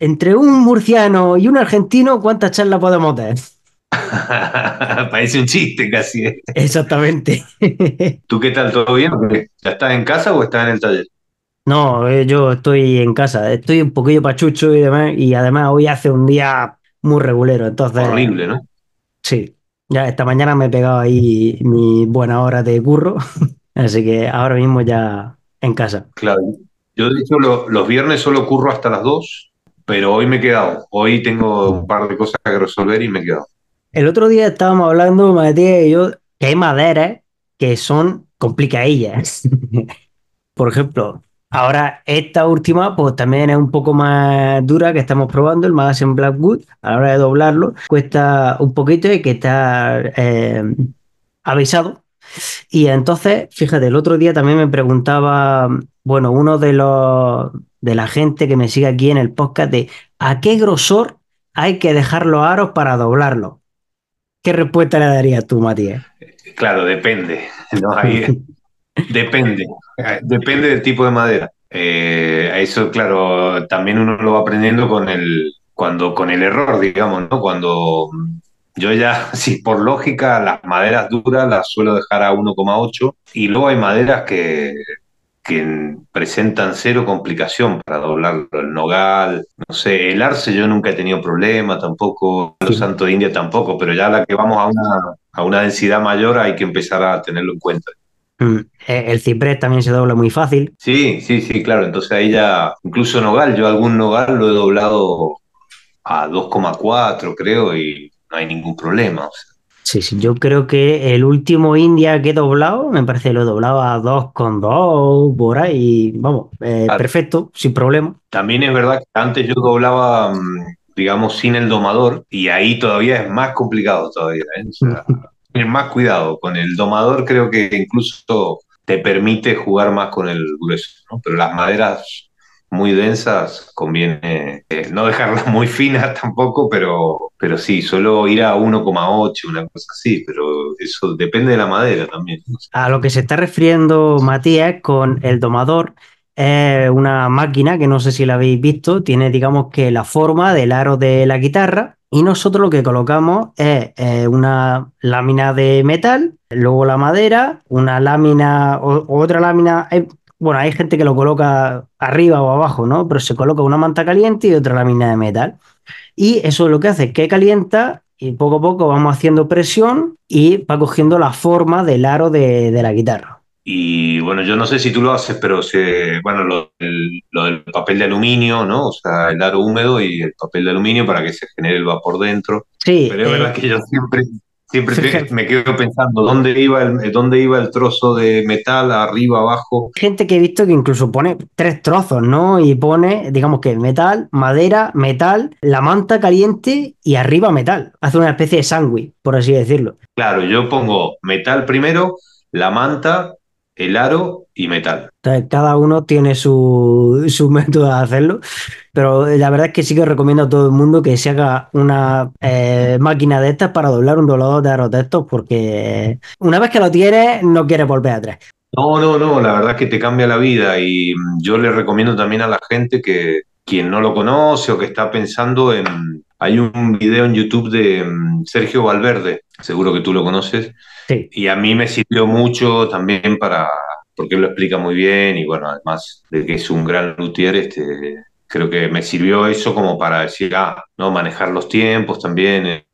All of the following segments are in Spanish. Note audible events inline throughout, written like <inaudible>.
entre un murciano y un argentino, ¿cuántas charlas podemos dar? <laughs> Parece un chiste casi. ¿eh? Exactamente. <laughs> ¿Tú qué tal? ¿Todo bien? ¿Ya estás en casa o estás en el taller? No, eh, yo estoy en casa, estoy un poquillo pachucho y demás, y además hoy hace un día muy regulero, entonces... Horrible, ¿no? Sí, ya esta mañana me he pegado ahí mi buena hora de curro, <laughs> así que ahora mismo ya en casa. Claro, yo de hecho los viernes solo curro hasta las 2, pero hoy me he quedado, hoy tengo un par de cosas que resolver y me he quedado. El otro día estábamos hablando, Matías y yo, que hay maderas que son complicadillas. <laughs> Por ejemplo, ahora esta última, pues también es un poco más dura que estamos probando, el Magazine Blackwood, a la hora de doblarlo, cuesta un poquito y que está eh, avisado. Y entonces, fíjate, el otro día también me preguntaba, bueno, uno de los de la gente que me sigue aquí en el podcast de a qué grosor hay que dejar los aros para doblarlo. ¿Qué respuesta le darías tú, Matías? Claro, depende. <laughs> depende. Depende del tipo de madera. Eh, eso, claro, también uno lo va aprendiendo con el, cuando, con el error, digamos, ¿no? Cuando yo ya, <laughs> sí, por lógica, las maderas duras las suelo dejar a 1,8 y luego hay maderas que, que presentan cero complicación para doblarlo. El nogal, no sé, el arce yo nunca he tenido problema tampoco, los santo de India tampoco, pero ya la que vamos a una, a una densidad mayor hay que empezar a tenerlo en cuenta. Mm, eh, el ciprés también se dobla muy fácil. Sí, sí, sí, claro. Entonces ahí ya, incluso nogal, yo algún nogal lo he doblado a 2,4 creo y no hay ningún problema. O sea, Sí, sí, yo creo que el último India que he doblado, me parece que lo doblaba a 2,2 por ahí, vamos, eh, perfecto, sin problema. También es verdad que antes yo doblaba, mm, digamos, sin el domador y ahí todavía es más complicado todavía. ¿eh? O sea, <laughs> más cuidado. Con el domador creo que incluso te permite jugar más con el grueso, ¿no? pero las maderas muy densas, conviene eh, no dejarlas muy finas <laughs> tampoco, pero, pero sí, solo ir a 1,8, una cosa así, pero eso depende de la madera también. A lo que se está refiriendo Matías con el domador es una máquina que no sé si la habéis visto, tiene digamos que la forma del aro de la guitarra y nosotros lo que colocamos es eh, una lámina de metal, luego la madera, una lámina o otra lámina, eh, bueno, hay gente que lo coloca arriba o abajo, ¿no? Pero se coloca una manta caliente y otra lámina de metal. Y eso lo que hace es que calienta y poco a poco vamos haciendo presión y va cogiendo la forma del aro de, la guitarra. Y bueno, yo no sé si tú lo haces, pero se, bueno, lo, del papel de aluminio, ¿no? O sea, el aro húmedo y el papel de aluminio para que se genere el vapor dentro. Sí. Pero es verdad eh, que yo siempre, Siempre me quedo pensando dónde iba, el, dónde iba el trozo de metal, arriba, abajo. Gente que he visto que incluso pone tres trozos, ¿no? Y pone, digamos que metal, madera, metal, la manta caliente y arriba metal. Hace una especie de sándwich, por así decirlo. Claro, yo pongo metal primero, la manta, el aro y metal. cada uno tiene su, método de hacerlo, pero la verdad es que sí que recomiendo a todo el mundo que se haga una eh, máquina de estas para doblar un doblador de aros de estos, porque una vez que lo tienes, no quieres volver atrás. No, no, no, la verdad es que te cambia la vida y yo le recomiendo también a la gente que quien no lo conoce o que está pensando en... Hay un video en YouTube de mm, Sergio Valverde, seguro que tú lo conoces, y a mí me sirvió mucho también para, porque él lo explica muy bien y bueno, además de que es un gran luthier, este, creo que me sirvió eso como para decir, ah, no, manejar los tiempos también. Eh.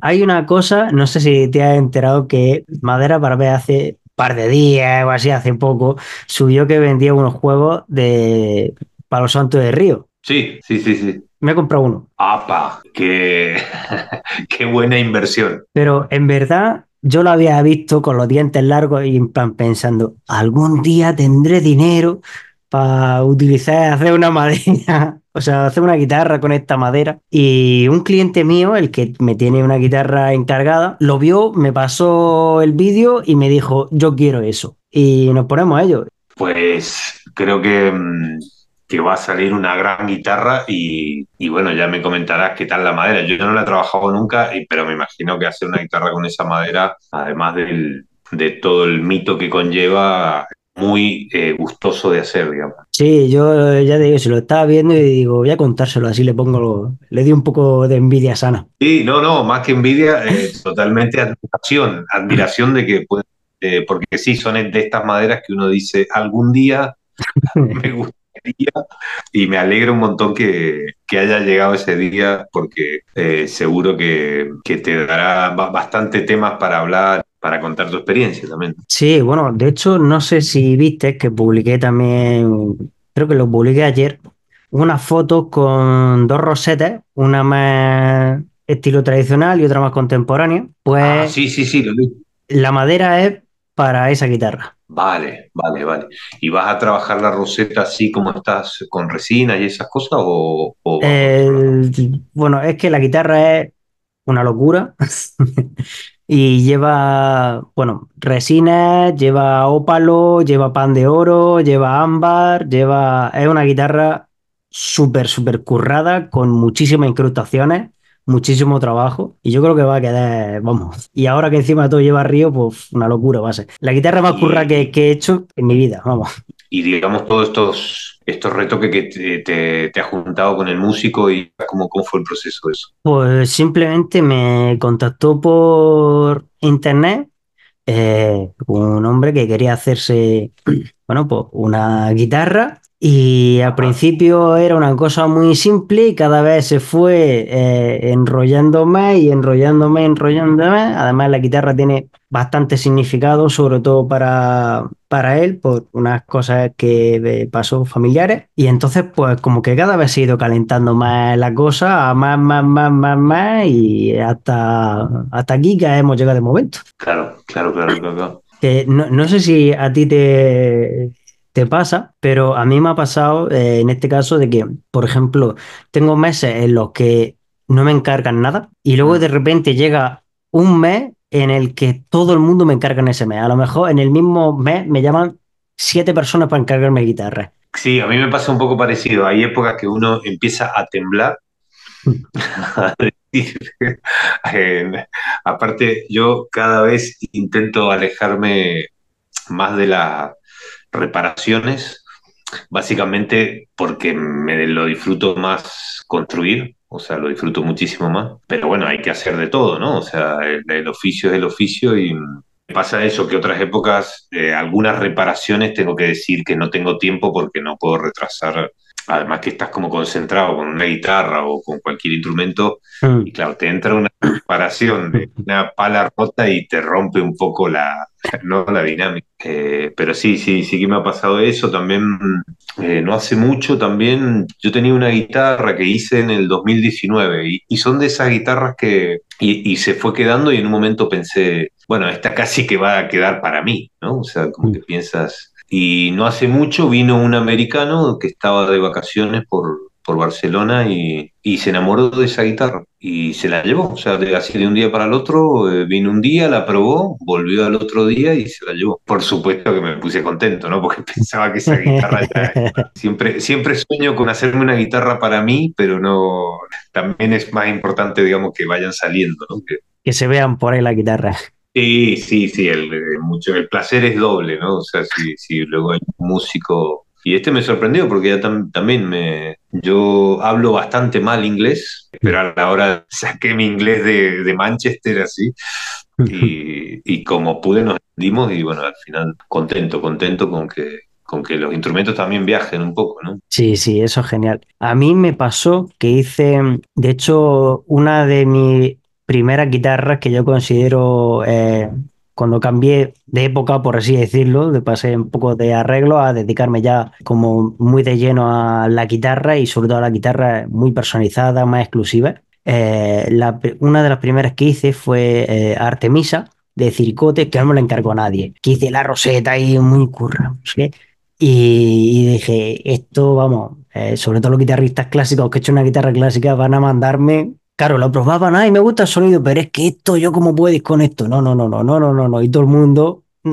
Hay una cosa, no sé si te has enterado que Madera ver hace un par de días o así, hace poco, subió que vendía unos juegos de Palo Santo de Río. Sí, sí, sí, sí. Me he comprado uno. ¡Apa! ¡Qué, <laughs> qué buena inversión! Pero en verdad yo lo había visto con los dientes largos y pensando, algún día tendré dinero para utilizar, hacer una madera, <laughs> o sea, hacer una guitarra con esta madera. Y un cliente mío, el que me tiene una guitarra encargada, lo vio, me pasó el vídeo y me dijo, yo quiero eso. Y nos ponemos a ello. Pues creo que mm, que va a salir una gran guitarra y, bueno, ya me comentarás qué tal la madera. Yo no la he trabajado nunca, pero me imagino que hacer una guitarra con esa madera, además de todo el mito que conlleva, muy eh, gustoso de hacer, digamos. Sí, yo eh, ya te digo, si lo estaba viendo y digo, voy a contárselo, así le pongo, lo- le di un poco de envidia sana. Sí, no, no, más que envidia, eh, totalmente admiración, admiración de que puede, eh, porque sí, son de estas maderas que uno dice, algún día <laughs> me y me alegra un montón que, que haya llegado ese día porque eh, seguro que, que te dará ba- bastante temas para hablar, para contar tu experiencia también. Sí, bueno, de hecho, no sé si viste que publiqué también, creo que lo publiqué ayer, unas fotos con dos rosetas, una más estilo tradicional y otra más contemporánea. Ah, Pues sí, sí, sí, lo vi. la madera es para esa guitarra. Vale, vale, vale. ¿Y vas a trabajar la roseta así como estás con resina y esas cosas o? El- bueno, es que la guitarra es una locura <laughs> y lleva, bueno, resina, lleva ópalo, lleva pan de oro, lleva ámbar, lleva... Es una guitarra súper, súper currada con muchísimas incrustaciones, muchísimo trabajo y yo creo que va a quedar, vamos. Y ahora que encima todo lleva río, pues una locura va a ser. La guitarra más currada que, he hecho en mi vida, vamos. y digamos todos estos, estos retoques que te, te, te has juntado con el músico y cómo, cómo fue el proceso de eso. Pues simplemente me contactó por internet eh, un hombre que quería hacerse, <clears throat> bueno, pues una guitarra y al principio era una cosa muy simple y cada vez se fue eh, enrollando más y enrollando más, enrollando más. Además la guitarra tiene bastante significado, sobre todo para, para él, por unas cosas que pasó familiares. Y entonces pues como que cada vez se ha ido calentando más la cosa, a más, más, más, más, más y hasta, hasta aquí que hemos llegado de momento. claro, claro, claro, claro. claro. Que no, no sé si a ti te, te pasa, pero a mí me ha pasado eh, en este caso de que, por ejemplo, tengo meses en los que no me encargan nada y luego de repente llega un mes en el que todo el mundo me encarga en ese mes. A lo mejor en el mismo mes me llaman siete personas para encargarme guitarra. Sí, a mí me pasa un poco parecido. Hay épocas que uno empieza a temblar. a decir, eh, aparte, yo cada vez intento alejarme más de las reparaciones Básicamente porque me lo disfruto más construir, o sea, lo disfruto muchísimo más. Pero bueno, hay que hacer de todo, ¿no? O sea, el, oficio es el oficio y pasa eso, que otras épocas, eh, algunas reparaciones tengo que decir que no tengo tiempo porque no puedo retrasar. Además que estás como concentrado con una guitarra o con cualquier instrumento y claro, te entra una reparación de una pala rota y te rompe un poco la, no la dinámica. Eh, pero sí, sí, sí que me ha pasado eso. También, eh, no hace mucho, también yo tenía una guitarra que hice en el 2019 y, y son de esas guitarras que, y, y se fue quedando y en un momento pensé, bueno, esta casi que va a quedar para mí, ¿no? O sea, como que piensas... Y no hace mucho vino un americano que estaba de vacaciones por, por Barcelona y, y se enamoró de esa guitarra y se la llevó. O sea, de, así de un día para el otro, eh, vino un día, la probó, volvió al otro día y se la llevó. Por supuesto que me puse contento, ¿no? Porque <laughs> pensaba que esa guitarra ya... <laughs> Siempre, siempre sueño con hacerme una guitarra para mí, pero no... También es más importante, digamos, que vayan saliendo, ¿no? Que, que se vean por ahí la guitarra. Sí, sí, sí, el, eh, mucho, el placer es doble, ¿no? O sea, si, si luego hay un músico... Y este me sorprendió porque ya tam- también me... Yo hablo bastante mal inglés, pero a la hora saqué mi inglés de, de Manchester así y, <laughs> y como pude nos entendimos y bueno, al final contento, contento con que, con que los instrumentos también viajen un poco, ¿no? Sí, sí, eso es genial. A mí me pasó que hice, de hecho, una de mis primeras guitarras que yo considero, eh, cuando cambié de época, por así decirlo, de pasé un poco de arreglo a dedicarme ya como muy de lleno a la guitarra y sobre todo a la guitarra muy personalizada, más exclusiva. Eh, una de las primeras que hice fue eh, Artemisa de Circote, que no me la encargó nadie. Que hice la roseta ahí muy curra. Y, y dije, esto, vamos, sobre todo los guitarristas clásicos que he hecho una guitarra clásica van a mandarme. Claro, lo probaban, ay, me gusta el sonido, pero es que esto, ¿yo cómo puedo ir con esto? No, no, no, no, no, no, no, no. Y todo el mundo, mm,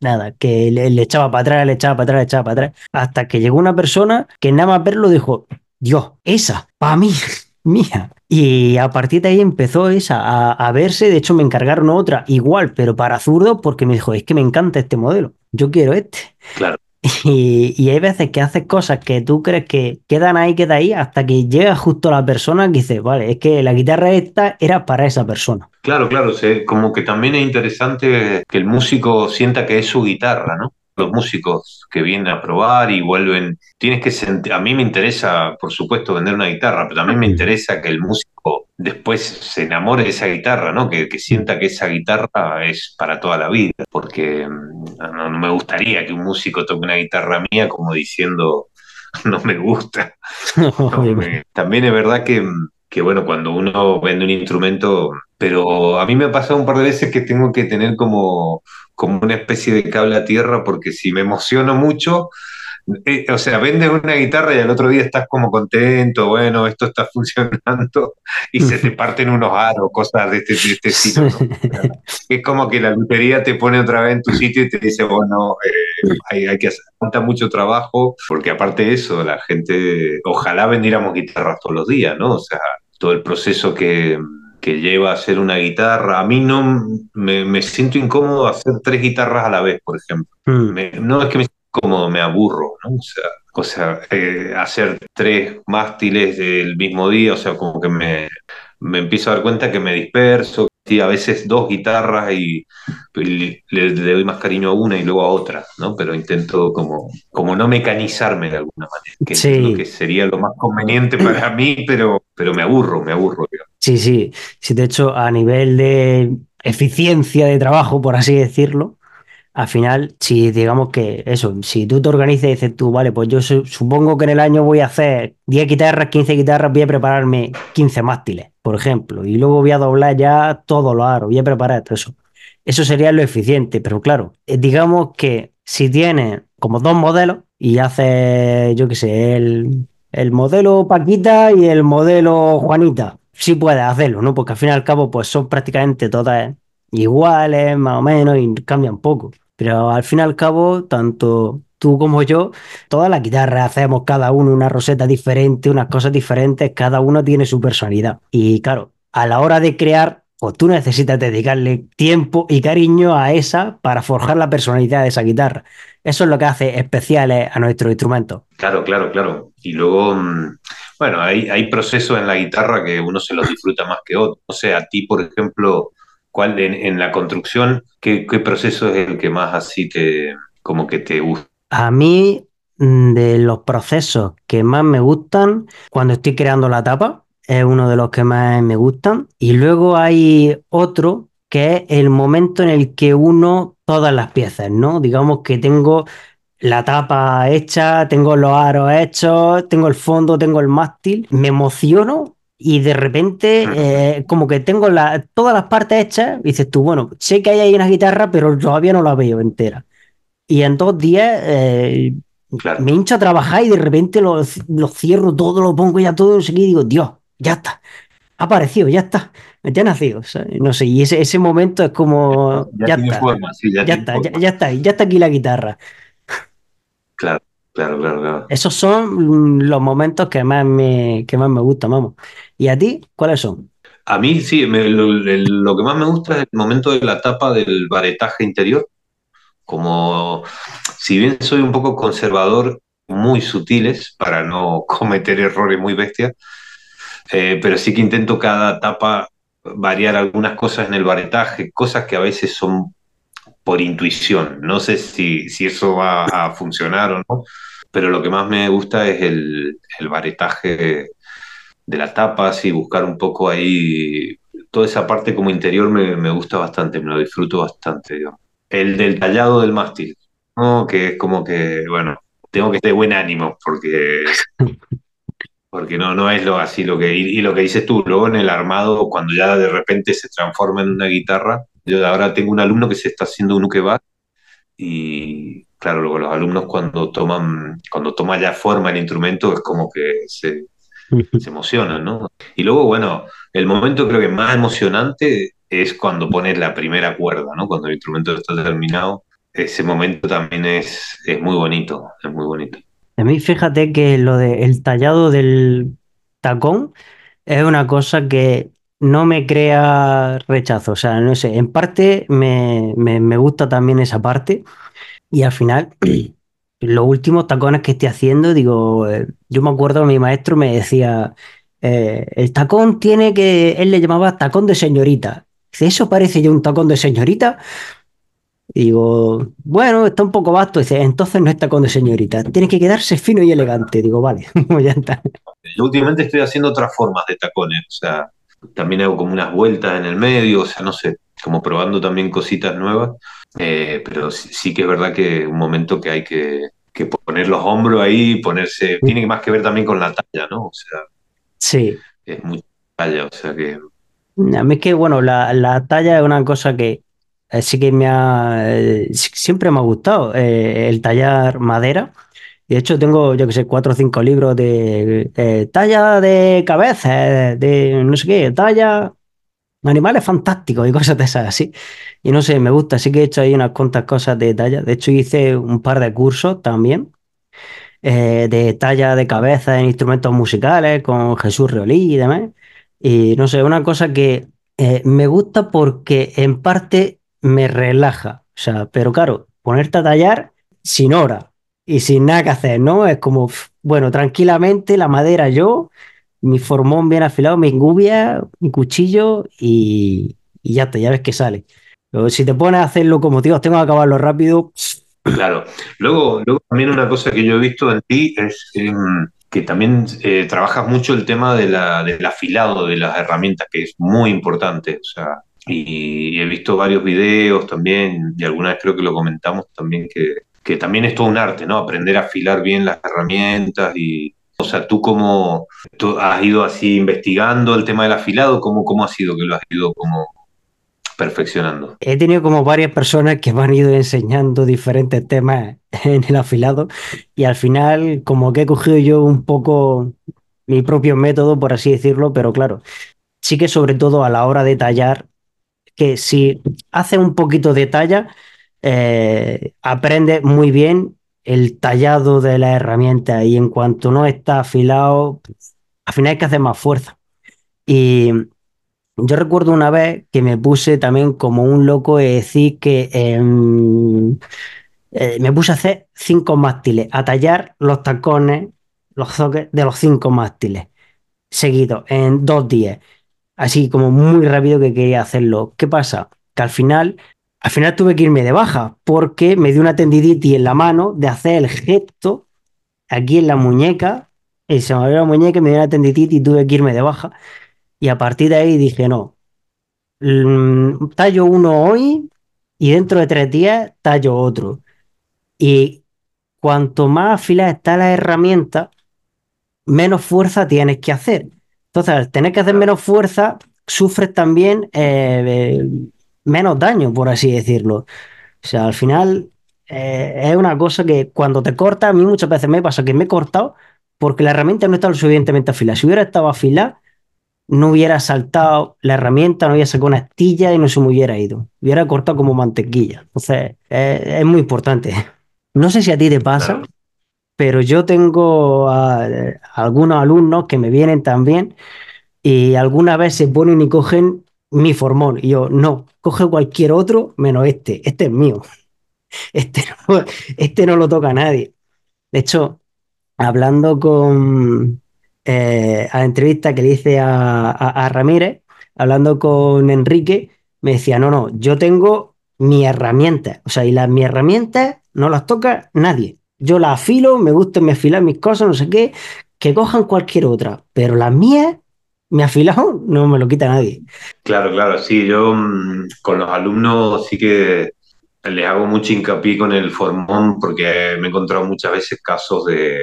nada, que le, le echaba para atrás, le echaba para atrás, le echaba para atrás. Hasta que llegó una persona que nada más verlo dijo, Dios, esa, para mí, <laughs> mía. Y a partir de ahí empezó esa a, a verse. De hecho, me encargaron otra igual, pero para zurdo, porque me dijo, es que me encanta este modelo. yo quiero este. Claro, Y, y hay veces que haces cosas que tú crees que quedan ahí, queda ahí, hasta que llega justo la persona que dice, vale, es que la guitarra esta era para esa persona. claro, claro. como que también es interesante que el músico sienta que es su guitarra, ¿no? Los músicos que vienen a probar y vuelven, tienes que sentir, a mí me interesa, por supuesto, vender una guitarra, pero también me interesa que el músico después se enamore de esa guitarra, ¿no? Que, que sienta que esa guitarra es para toda la vida, porque mm, no, no me gustaría que un músico toque una guitarra mía como diciendo, <laughs> no me gusta. <laughs> No, me- También es verdad que, que, bueno, cuando uno vende un instrumento, pero a mí me ha pasado un par de veces que tengo que tener como, como una especie de cable a tierra, porque si me emociono mucho, eh, o sea, vendes una guitarra y al otro día estás como contento, bueno, esto está <laughs> funcionando, y se te parten unos aros, cosas de este, de este es como que la lutería te pone otra vez en tu sitio y te dice, bueno, eh, hay, hay que hacer falta mucho trabajo, porque aparte de eso, la gente, ojalá vendiéramos guitarras todos los días, ¿no? O sea, todo el proceso que, que lleva a hacer una guitarra. A mí no me, me siento incómodo hacer tres guitarras a la vez, por ejemplo. Mm. Me- no es que me incómodo, me aburro, ¿no? O sea, o sea eh, hacer tres mástiles del mismo día, o sea, como que me, me empiezo a dar cuenta que me disperso. Sí, a veces dos guitarras y, y le, le doy más cariño a una y luego a otra, ¿no? Pero intento como, como no mecanizarme de alguna manera, que que sería lo más conveniente para mí, pero, pero me aburro, me aburro, digamos. sí, sí. Sí, de hecho, a nivel de eficiencia de trabajo, por así decirlo, Al final, si digamos que eso, si tú te organizas y dices tú, vale, pues yo su- supongo que en el año voy a hacer 10 guitarras, 15 guitarras, voy a prepararme 15 mástiles, por ejemplo, y luego voy a doblar ya todos los aros, voy a preparar todo eso. Eso sería lo eficiente, pero claro, eh, digamos que si tienes como dos modelos y haces, yo qué sé, el, el modelo Paquita y el modelo Juanita, sí puedes hacerlo, ¿no? Porque al fin y al cabo, pues son prácticamente todas iguales, más o menos, y cambian poco. Pero al fin y al cabo, tanto tú como yo, todas las guitarras hacemos cada uno una roseta diferente, unas cosas diferentes, cada uno tiene su personalidad. Y claro, a la hora de crear, pues tú necesitas dedicarle tiempo y cariño a esa para forjar la personalidad de esa guitarra. Eso es lo que hace especiales a nuestros instrumentos. Claro, claro, claro. Y luego, mm, bueno, hay, hay procesos en la guitarra que uno se los disfruta más que otros. O sea, a ti, por ejemplo, ¿cuál en, la construcción, qué, qué proceso es el que más así te, como que te gusta? A mí, mm, de los procesos que más me gustan, cuando estoy creando la tapa, es uno de los que más me gustan. Y luego hay otro que es el momento en el que uno todas las piezas, ¿no? Digamos que tengo la tapa hecha, tengo los aros hechos, tengo el fondo, tengo el mástil, me emociono. Y de repente, eh, como que tengo la- todas las partes hechas, y dices tú, bueno, sé que hay ahí una guitarra, pero todavía no la veo entera. Y en dos días eh, Claro, me hincho a trabajar y de repente lo, lo cierro todo, lo pongo ya todo y digo, Dios, ya está, ha aparecido, ya está, ya ha nacido. ¿sabes? No sé, y ese, ese momento es como, ya ya tiene está, forma, sí, ya está, ya está, ya está aquí la guitarra. Claro, claro, claro, claro. Esos son mm, los momentos que más me, que más me gustan, vamos. ¿Y a ti, cuáles son? A mí sí, me- lo, lo que más me gusta es el momento de la tapa del varetaje interior. Como, si bien soy un poco conservador, muy sutiles para no <laughs> cometer errores muy bestias, eh, pero sí que intento cada etapa variar algunas cosas en el varetaje, cosas que a veces son por intuición. No sé si, si eso va a funcionar o no, pero lo que más me gusta es el, el varetaje de la tapa, así buscar un poco ahí, toda esa parte como interior me, me gusta bastante, me lo disfruto bastante, digamos. El del tallado del mástil, ¿no? Que es como que, bueno, tengo que estar de buen ánimo porque porque no, no es lo así lo que. Y, y lo que dices tú, luego en el armado, cuando ya de repente se transforma en una guitarra, yo ahora tengo un alumno que se está haciendo un ukebat y claro, luego los alumnos cuando toman, cuando toma ya forma el instrumento es como que se, se emocionan, ¿no? Y luego, bueno, el momento creo que más emocionante es cuando pones la primera cuerda, ¿no? Cuando el instrumento está terminado. Ese momento también es, es muy bonito, es muy bonito. A mí fíjate que lo del tallado del tacón es una cosa que no me crea rechazo. O sea, no sé, en parte me, me- me gusta también esa parte, Y al final, <clears throat> los últimos tacones que estoy haciendo, digo, eh, yo me acuerdo, mi maestro me decía, eh, el tacón tiene que, él le llamaba tacón de señorita. Dice, ¿eso parece ya un tacón de señorita? Y digo, bueno, está un poco vasto. Dice, entonces no es tacón de señorita, tiene que quedarse fino y elegante. Digo, vale, <laughs> ya está. Yo últimamente estoy haciendo otras formas de tacones, o sea, también hago como unas vueltas en el medio, o sea, no sé, como probando también cositas nuevas, eh, pero sí, sí que es verdad que un momento que hay que, que poner los hombros ahí, ponerse, tiene más que ver también con la talla, ¿no? O sea, Sí, es mucha talla, o sea que, a mí es que, bueno, la, la talla es una cosa que eh, sí que me ha, eh, siempre me ha gustado, eh, el tallar madera. De hecho tengo, yo que sé, cuatro o cinco libros de talla de cabeza, de no sé qué, talla animales fantásticos y <laughs> cosas de esas así. Y no sé, me gusta, sí que he hecho ahí unas cuantas cosas de talla. De hecho hice un par de cursos también eh, de talla de cabeza en instrumentos musicales con Jesús Reolí y demás. Y no sé, una cosa que eh, me gusta porque en parte me relaja. O sea, pero claro, ponerte a tallar sin hora y sin nada que hacer, ¿no? Es como, bueno, tranquilamente la madera yo, mi formón bien afilado, mi gubia, mi cuchillo y, y ya está, ya ves que sale. Pero si te pones a hacerlo como, tío, tengo que acabarlo rápido. claro. Luego, luego también una cosa que yo he visto en ti es em, que también eh, trabajas mucho el tema de la, del afilado de las herramientas, que es muy importante, o sea, y he visto varios videos también, y alguna vez creo que lo comentamos también, que, que también es todo un arte, ¿no? Aprender a afilar bien las herramientas y, o sea, tú cómo tú has ido así investigando el tema del afilado, ¿cómo, cómo ha sido que lo has ido como perfeccionando? He tenido como varias personas que me han ido enseñando diferentes temas en el afilado y al final como que he cogido yo un poco mi propio método, por así decirlo, pero claro, sí que sobre todo a la hora de tallar, que si haces un poquito de talla, eh, aprendes muy bien el tallado de la herramienta y en cuanto no está afilado, al final hay que hacer más fuerza. Y yo recuerdo una vez que me puse también como un loco de decir que em, eh, me puse a hacer cinco mástiles, a tallar los tacones, los zoques de los cinco mástiles, seguidos, en dos días, así como muy rápido que quería hacerlo. ¿Qué pasa? Que al final, al final tuve que irme de baja porque me dio una tendinitis en la mano de hacer el gesto aquí en la muñeca, y se me abrió la muñeca me dio una tendinitis y tuve que irme de baja. Y a partir de ahí dije, no. Mm, tallo uno hoy y dentro de tres días tallo otro. Y cuanto más afilada está la herramienta, menos fuerza tienes que hacer. Entonces, al tener que hacer menos fuerza, sufres también eh, eh, menos daño, por así decirlo. O sea, al final eh, es una cosa que cuando te cortas, a mí muchas veces me pasa que me he cortado porque la herramienta no está lo suficientemente afilada. Si hubiera estado afilada, no hubiera saltado la herramienta, no hubiera sacado una astilla y no se me hubiera ido. Hubiera cortado como mantequilla. Entonces, es muy importante. <laughs> No sé si a ti te pasa, claro. pero yo tengo a, a algunos alumnos que me vienen también y alguna vez se ponen y cogen mi formón. Y yo, no, coge cualquier otro menos este. Este es mío. <laughs> Este no, este no lo toca nadie. De hecho, hablando con eh, la entrevista que le hice a, a- Ramírez, hablando con Enrique, me decía, no, no, yo tengo mi herramienta, o sea, y las mis herramientas no las toca nadie. Yo las afilo, me gusta me afilar mis cosas, no sé qué, que cojan cualquier otra, pero las mías, mi afilado, no me lo quita nadie. Claro, claro, sí, yo mm, con los alumnos sí que les hago mucho hincapié con el formón porque me he encontrado muchas veces casos de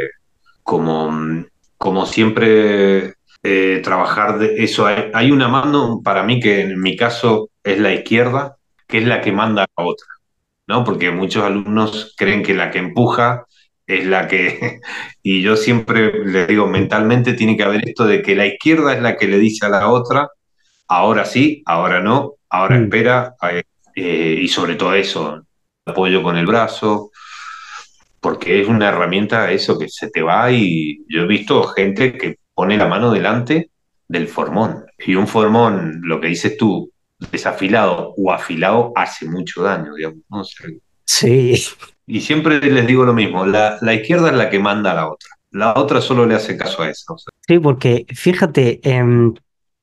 como, mm, como siempre eh, trabajar de eso. Hay, hay una mano para mí que en mi caso es la izquierda, que es la que manda a otra, ¿no? Porque muchos alumnos creen que la que empuja es la que... <laughs> Y yo siempre les digo, mentalmente tiene que haber esto de que la izquierda es la que le dice a la otra ahora sí, ahora no, ahora Mm. espera, eh, eh, y sobre todo eso, apoyo con el brazo, porque es una herramienta eso que se te va y yo he visto gente que pone la mano delante del formón, y un formón, lo que dices tú, desafilado o afilado hace mucho daño, digamos, ¿no? O sea, Sí, Y siempre les digo lo mismo, la, la izquierda es la que manda a la otra. La otra solo le hace caso a o sea, sí, porque fíjate, em,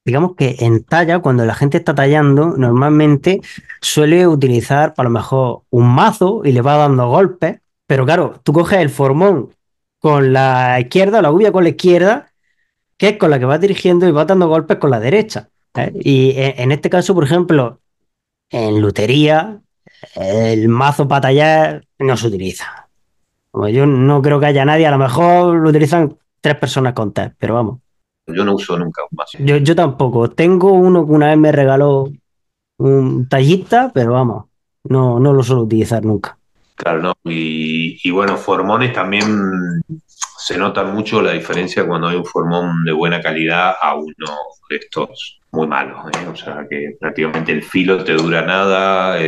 digamos que en talla, cuando la gente está tallando, normalmente suele utilizar a lo mejor un mazo y le va dando golpes, pero claro, tú coges el formón con la izquierda, la gubia con la izquierda, que es con la que vas dirigiendo y vas dando golpes con la derecha. ¿eh? Y en en este caso, por ejemplo, en lutería, el mazo para tallar no se utiliza. Como yo no creo que haya nadie, a lo mejor lo utilizan tres personas con test, pero vamos. yo no uso nunca un mazo. Yo, yo tampoco. Tengo uno que una vez me regaló un tallista, pero vamos, no, no lo suelo utilizar nunca. Claro, ¿no? Y, y bueno, formones también se nota mucho la diferencia cuando hay un formón de buena calidad a uno de estos muy malos, ¿eh? O sea, que prácticamente el filo te dura nada.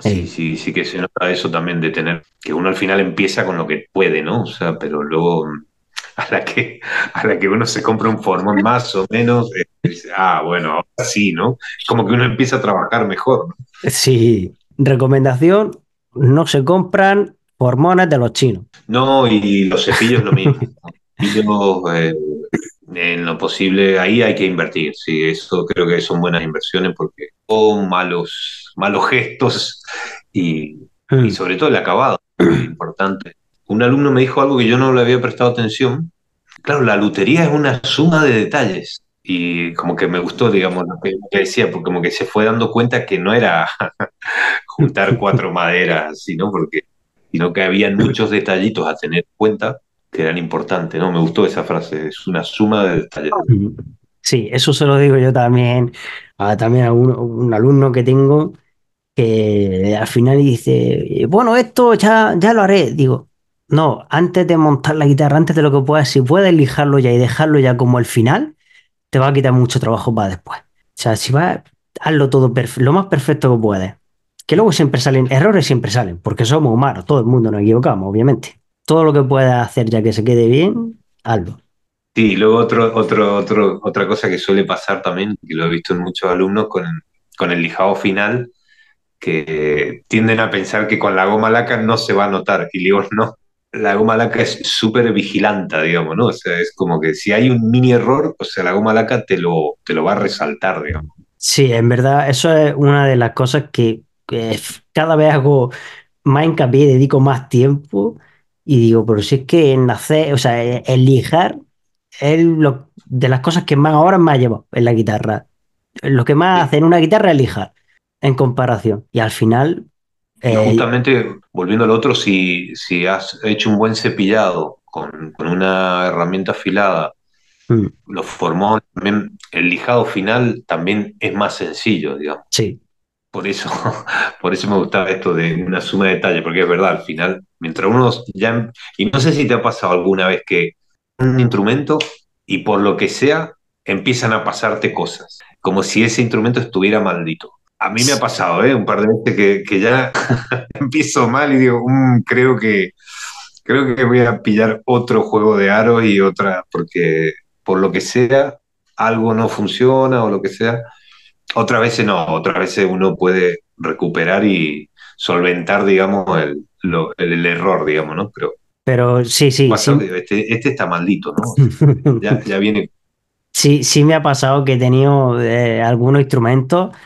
Sí, Sí. sí, sí que se nota eso también de tener, que uno al final empieza con lo que puede, ¿no? O sea, pero luego <laughs> a la que, a la que uno se compra un formón más o menos, eh, ah, bueno, ahora sí, ¿no? Como que uno empieza a trabajar mejor, ¿no? Sí. Recomendación, no se compran hormonas de los chinos. No, y los cepillos lo mismo. Cepillos, eh, en lo posible, ahí hay que invertir. Sí, eso creo que son buenas inversiones porque malos, malos gestos y, y Mm. sobre todo el acabado, importante. Un alumno me dijo algo que yo no le había prestado atención. Claro, la lutería es una suma de detalles. Y como que me gustó, digamos, lo que, decía, porque como que se fue dando cuenta que no era <laughs> juntar cuatro maderas, sino porque sino que habían muchos detallitos a tener en cuenta que eran importantes, ¿no? Me gustó esa frase, es una suma de detalles. Sí, eso se lo digo yo también a, también a un, un alumno que tengo que al final dice, bueno, esto ya, ya lo haré. Digo, no, antes de montar la guitarra, antes de lo que puedas, si puedes lijarlo ya y dejarlo ya como el final, te va a quitar mucho trabajo para después. O sea, si vas, hazlo todo lo más perfecto que puedes. Que luego siempre salen, errores siempre salen, porque somos humanos, todo el mundo nos equivocamos, obviamente. Todo lo que puedas hacer ya que se quede bien, hazlo. Sí, luego otro, otro, otro, otra cosa que suele pasar también, que lo he visto en muchos alumnos con, con el lijado final, que tienden a pensar que con la goma laca no se va a notar, y digo, no, la goma laca es súper vigilante, digamos, ¿no? O sea, es como que si hay un mini error, o sea, la goma laca te lo, te lo va a resaltar, digamos. Sí, en verdad, eso es una de las cosas que, cada vez hago más hincapié, dedico más tiempo y digo, pero si es que en hacer, o sea, en lijar es lo, de las cosas que más horas me ha llevado en la guitarra. Lo que más Sí. hace en una guitarra es lijar, en comparación. Y al final, eh, justamente, volviendo al otro, si, si has hecho un buen cepillado con, con una herramienta afilada, mm, los formones, también, el lijado final también es más sencillo, digamos. sí, Por eso, <laughs> por eso me gustaba esto de una suma de detalles, porque es verdad, al final, mientras uno ya... Y no sé si te ha pasado alguna vez que un instrumento y por lo que sea empiezan a pasarte cosas, como si ese instrumento estuviera maldito. A mí me ha pasado, ¿eh? Un par de veces que, que ya <laughs> empiezo mal y digo, "Mm, creo que, creo que voy a pillar otro juego de aros y otra, porque por lo que sea, algo no funciona o lo que sea. Otras veces no, otras veces uno puede recuperar y solventar, digamos, el, el, el error, digamos, ¿no? Pero pero sí, sí, sí. este, este está maldito, ¿no? <laughs> Ya, ya viene. Sí, sí me ha pasado que he tenido eh, algunos instrumentos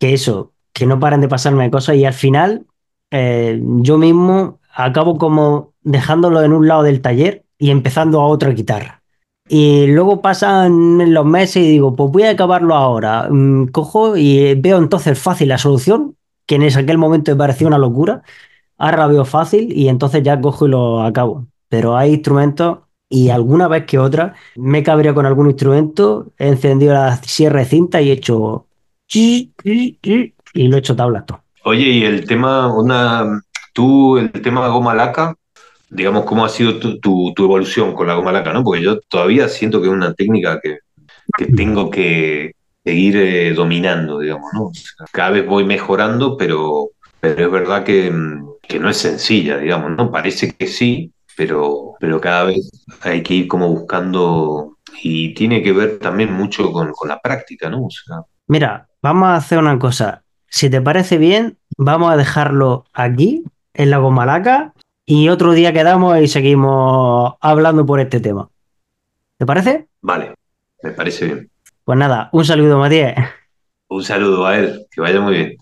que eso, que no paran de pasarme cosas y al final eh, yo mismo acabo como dejándolo en un lado del taller y empezando a otra guitarra. Y luego pasan los meses y digo, pues voy a acabarlo ahora. Mm, cojo y veo entonces fácil la solución, que en aquel momento me parecía una locura. Ahora veo fácil y entonces ya cojo y lo acabo. Pero hay instrumentos y alguna vez que otra me cabría con algún instrumento, he encendido la sierra de cinta y he hecho y lo he hecho tablas todo. Oye, y el tema, una, tú, el tema goma laca, digamos, ¿cómo ha sido tu, tu, tu evolución con la goma laca, ¿no? Porque yo todavía siento que es una técnica que, que tengo que seguir eh, dominando, digamos, ¿no? O sea, cada vez voy mejorando, pero, pero es verdad que, mm, que no es sencilla, digamos, ¿no? Parece que sí, pero, pero cada vez hay que ir como buscando y tiene que ver también mucho con, con la práctica, ¿no? O sea, Mira, vamos a hacer una cosa. Si te parece bien, vamos a dejarlo aquí en la Gomalaca y otro día quedamos y seguimos hablando por este tema. ¿Te parece? Vale, me parece bien. Pues nada, un saludo, Matías. Un saludo a él, que vaya muy bien.